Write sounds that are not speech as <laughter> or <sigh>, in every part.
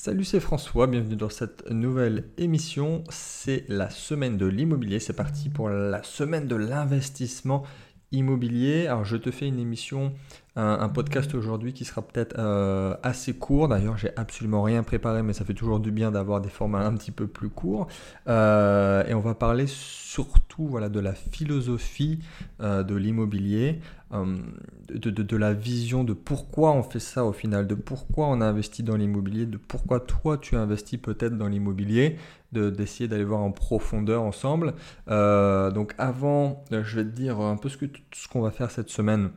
Salut, c'est François, bienvenue dans cette nouvelle émission. C'est la semaine de l'immobilier, c'est parti pour la semaine de l'investissement immobilier. Alors je te fais une émission, un, podcast aujourd'hui qui sera peut-être euh, assez court. D'ailleurs, j'ai absolument rien préparé, mais ça fait toujours du bien d'avoir des formats un petit peu plus courts. Euh, et on va parler surtout voilà, de la philosophie euh, de l'immobilier, de, de, la vision de pourquoi on fait ça au final, de pourquoi on a investi dans l'immobilier, de pourquoi toi tu investis peut-être dans l'immobilier, d'essayer d'aller voir en profondeur ensemble. donc avant, je vais te dire un peu ce qu'on ce va faire cette semaine.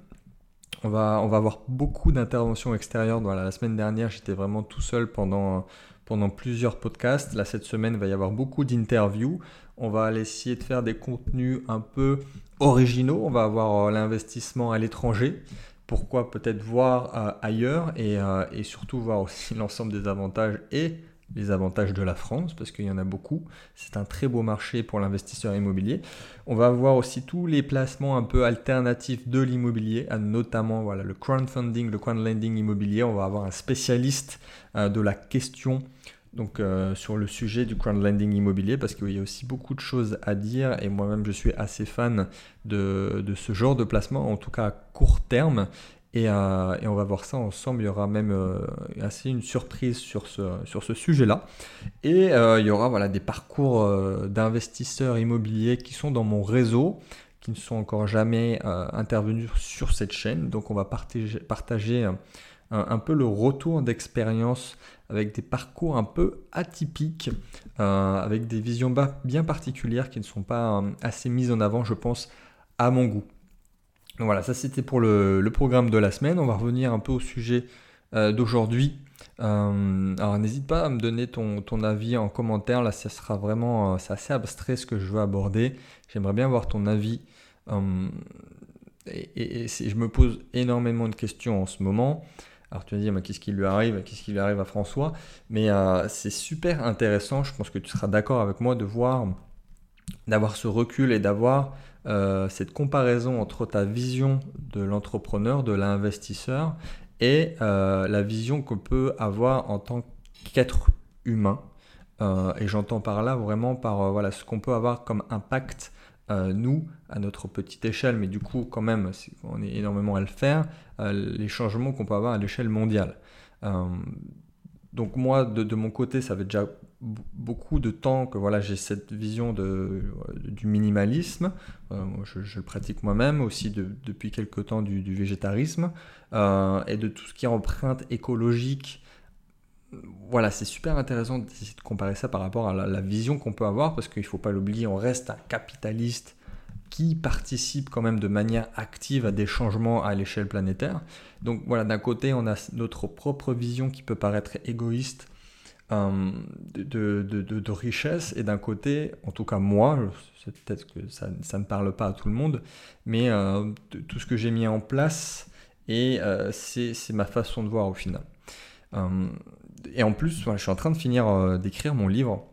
On va, on va avoir beaucoup d'interventions extérieures. Voilà, la semaine dernière, j'étais vraiment tout seul pendant, pendant plusieurs podcasts. Là, cette semaine, il va y avoir beaucoup d'interviews. On va essayer de faire des contenus un peu originaux. On va avoir euh, l'investissement à l'étranger. Pourquoi peut-être voir euh, ailleurs et, euh, et, surtout voir aussi <laughs> l'ensemble des avantages et les avantages de la France, parce qu'il y en a beaucoup. C'est un très beau marché pour l'investisseur immobilier. On va voir aussi tous les placements un peu alternatifs de l'immobilier, notamment le crowdfunding, le crowdlending immobilier. On va avoir un spécialiste de la question donc euh, sur le sujet du crowdlending immobilier parce qu'il y a aussi beaucoup de choses à dire et moi-même je suis assez fan de, de, ce genre de placement en tout cas à court terme euh, et, on va voir ça ensemble. Il y aura même euh, assez une surprise sur ce, sur ce sujet-là. Et euh, il y aura voilà, des parcours d'investisseurs immobiliers qui sont dans mon réseau, qui ne sont encore jamais intervenus sur cette chaîne. Donc on va partager un, peu le retour d'expérience avec des parcours un peu atypiques, avec des visions bien particulières qui ne sont pas assez mises en avant, je pense, à mon goût. Donc voilà, ça c'était pour le, programme de la semaine. On va revenir un peu au sujet euh, d'aujourd'hui. Euh, alors n'hésite pas à me donner ton, avis en commentaire. Là, ça sera vraiment, euh, c'est assez abstrait ce que je veux aborder. J'aimerais bien avoir ton avis. et, je me pose énormément de questions en ce moment. Alors tu vas dire, mais qu'est-ce qui lui arrive Qu'est-ce qui lui arrive à François? Mais c'est super intéressant. Je pense que tu seras d'accord avec moi de voir, d'avoir ce recul et d'avoir euh, cette comparaison entre ta vision de l'entrepreneur, de l'investisseur, et euh, la vision qu'on peut avoir en tant qu'être humain. Euh, et j'entends par là vraiment par voilà, ce qu'on peut avoir comme impact, nous, à notre petite échelle, mais du coup, quand même, on est énormément à le faire, les changements qu'on peut avoir à l'échelle mondiale. donc moi, de, mon côté, ça fait déjà beaucoup de temps que voilà, j'ai cette vision de, du minimalisme. Euh, je, le pratique moi-même aussi depuis quelques temps du, végétarisme euh, et de tout ce qui est empreinte écologique. Voilà, c'est super intéressant de comparer ça par rapport à la, vision qu'on peut avoir parce qu'il ne faut pas l'oublier, on reste un capitaliste qui participe quand même de manière active à des changements à l'échelle planétaire. Donc voilà, d'un côté, on a notre propre vision qui peut paraître égoïste euh, de, richesse et d'un côté, en tout cas moi, peut-être que ça, ça, ne parle pas à tout le monde, mais euh, tout ce que j'ai mis en place et euh, c'est ma façon de voir au final. et en plus, je suis en train de finir d'écrire mon livre,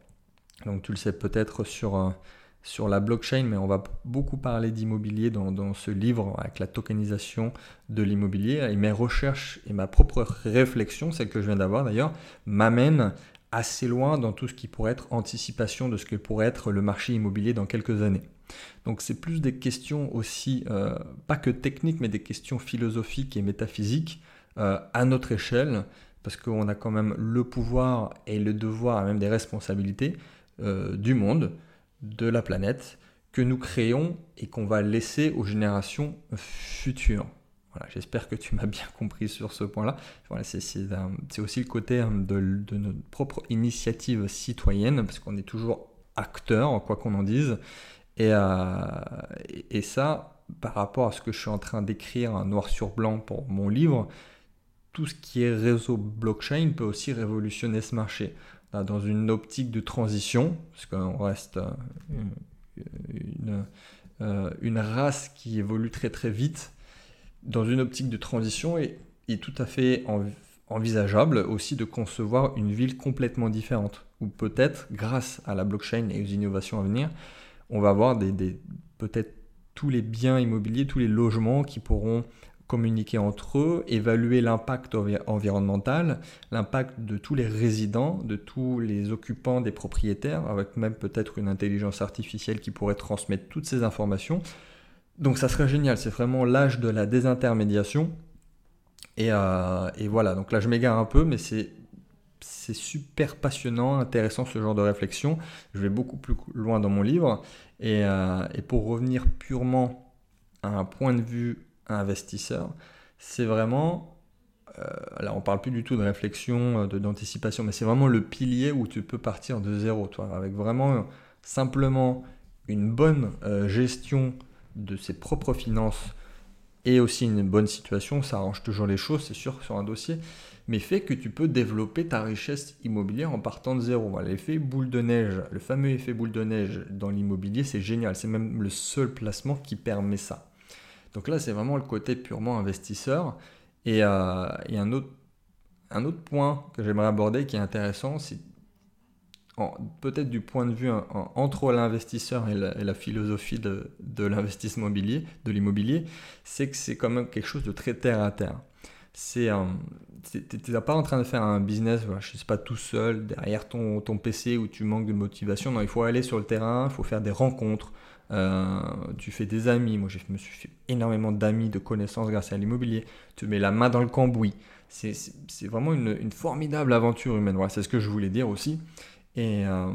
donc tu le sais peut-être sur sur la blockchain, mais on va beaucoup parler d'immobilier dans, ce livre avec la tokenisation de l'immobilier. Et mes recherches et ma propre réflexion, celle que je viens d'avoir d'ailleurs, m'amènent assez loin dans tout ce qui pourrait être anticipation de ce que pourrait être le marché immobilier dans quelques années. Donc c'est plus des questions aussi, euh, pas que techniques, mais des questions philosophiques et métaphysiques euh, à notre échelle, parce qu'on a quand même le pouvoir et le devoir, et même des responsabilités euh, du monde de la planète que nous créons et qu'on va laisser aux générations futures. Voilà, J'espère que tu m'as <laughs> bien compris sur ce point-là. Voilà, c'est aussi le côté hein, de, notre propre initiative citoyenne, parce qu'on est toujours acteur, quoi qu'on en dise. Et, euh, et, ça, par rapport à ce que je suis en train d'écrire noir sur blanc pour mon livre, tout ce qui est réseau blockchain peut aussi révolutionner ce marché dans une optique de transition, parce qu'on reste euh, une, euh, une, race qui évolue très très vite, dans une optique de transition, et est tout à fait envisageable aussi de concevoir une ville complètement différente, ou peut-être grâce à la blockchain et aux innovations à venir, on va avoir peut-être tous les biens immobiliers, tous les logements qui pourront communiquer entre eux, évaluer l'impact environnemental, l'impact de tous les résidents, de tous les occupants des propriétaires, avec même peut-être une intelligence artificielle qui pourrait transmettre toutes ces informations. Donc ça serait génial, c'est vraiment l'âge de la désintermédiation. Et, euh, voilà, donc là je m'égare un peu, mais c'est super passionnant, intéressant ce genre de réflexion. Je vais beaucoup plus loin dans mon livre. Et, euh, et pour revenir purement à un point de vue investisseur, c'est vraiment, euh, là on parle plus du tout de réflexion, euh, d'anticipation, mais c'est vraiment le pilier où tu peux partir de zéro, toi, avec vraiment simplement une bonne euh, gestion de ses propres finances et aussi une bonne situation, ça arrange toujours les choses, c'est sûr, sur un dossier, mais fait que tu peux développer ta richesse immobilière en partant de zéro. L'effet boule de neige, le fameux effet boule de neige dans l'immobilier, c'est génial, c'est même le seul placement qui permet ça. Donc là, c'est vraiment le côté purement investisseur. Et, euh, un, autre, un autre point que j'aimerais aborder qui est intéressant, c'est peut-être du point de vue entre l'investisseur et, la, philosophie de, l'investissement immobilier, de l'immobilier, c'est que c'est quand même quelque chose de très terre à terre. C'est euh, tu n'es pas en train de faire un business, je ne sais pas, tout seul, derrière ton, ton PC où tu manques de motivation. Non, il faut aller sur le terrain, il faut faire des rencontres, euh, tu fais des amis. Moi, je me suis fait énormément d'amis, de connaissances grâce à l'immobilier. Tu mets la main dans le cambouis. C'est vraiment une, formidable aventure humaine. Voilà, c'est ce que je voulais dire aussi. Et euh,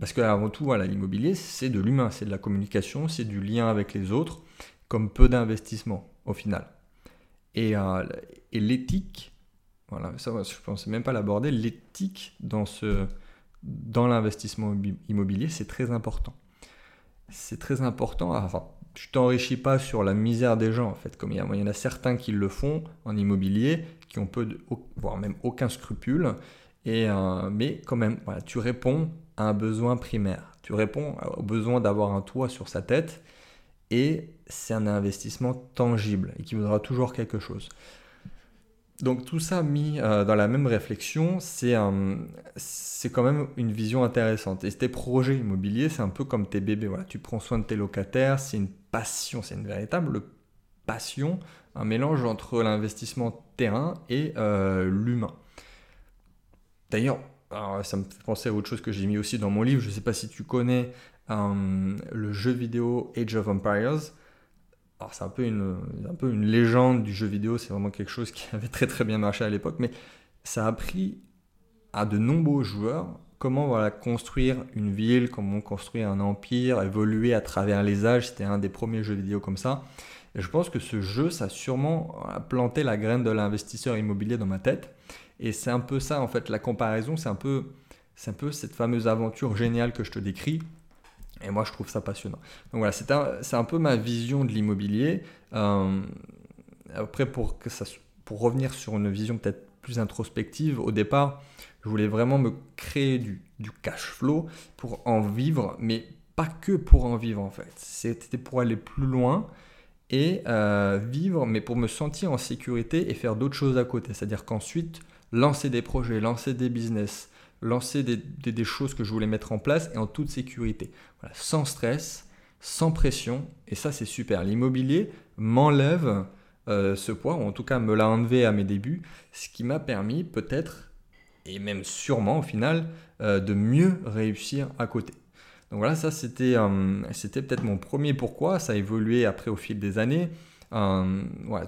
parce que avant tout, l'immobilier, c'est de l'humain, c'est de la communication, c'est du lien avec les autres, comme peu d'investissement au final. Et, euh, l'éthique, voilà, ça, je pensais même pas l'aborder. L'éthique dans, ce, dans l'investissement immobilier, c'est très important c'est très important. Enfin, tu t'enrichis pas sur la misère des gens, en fait, comme il y, en a certains qui le font en immobilier, qui ont peu, de, voire même aucun scrupule, et, euh, mais quand même, voilà, tu réponds à un besoin primaire. Tu réponds au besoin d'avoir un toit sur sa tête, et c'est un investissement tangible et qui vaudra toujours quelque chose. Donc tout ça mis euh, dans la même réflexion, c'est quand même une vision intéressante. Et tes projets immobiliers, c'est un peu comme tes bébés. Voilà, tu prends soin de tes locataires, c'est une passion, c'est une véritable passion, un mélange entre l'investissement terrain et euh, l'humain. D'ailleurs, ça me fait penser à autre chose que j'ai mis aussi dans mon livre. Je ne sais pas si tu connais euh, le jeu vidéo Age of Empires c'est un peu une, un peu une légende du jeu vidéo, c'est vraiment quelque chose qui <laughs> avait très très bien marché à l'époque, mais ça a appris à de nombreux joueurs comment voilà, construire une ville, comment construire un empire, évoluer à travers les âges. C'était un des premiers jeux vidéo comme ça. Et je pense que ce jeu, ça a sûrement planté la graine de l'investisseur immobilier dans ma tête. Et c'est un peu ça, en fait, la comparaison, c'est un peu, c'est un peu cette fameuse aventure géniale que je te décris. Et moi, je trouve ça passionnant. Donc voilà, c'est un, un, peu ma vision de l'immobilier. Euh, après, pour, que ça, pour revenir sur une vision peut-être plus introspective, au départ, je voulais vraiment me créer du, du cash flow pour en vivre, mais pas que pour en vivre en fait. C'était pour aller plus loin et euh, vivre, mais pour me sentir en sécurité et faire d'autres choses à côté. C'est-à-dire qu'ensuite, lancer des projets, lancer des business, lancer des, choses que je voulais mettre en place et en toute sécurité. sans stress, sans pression, et ça c'est super. L'immobilier m'enlève euh, ce poids, ou en tout cas me l'a enlevé à mes débuts, ce qui m'a permis peut-être, et même sûrement au final, euh, de mieux réussir à côté. Donc voilà, ça euh, c'était peut-être mon premier pourquoi, ça a évolué après au fil des années. Euh,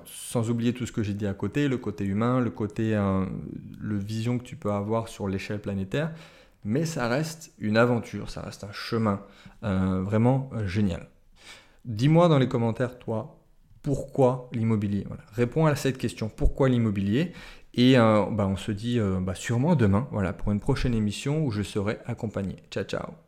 sans oublier tout ce que j'ai dit à côté, le côté humain, le côté, euh, vision que tu peux avoir sur l'échelle planétaire. Mais ça reste une aventure, ça reste un chemin euh, vraiment génial. Dis-moi dans les commentaires, toi, pourquoi l'immobilier? Réponds à cette question, pourquoi l'immobilier? Et bah, on se dit bah, sûrement demain voilà, pour une prochaine émission où je serai accompagné. Ciao, ciao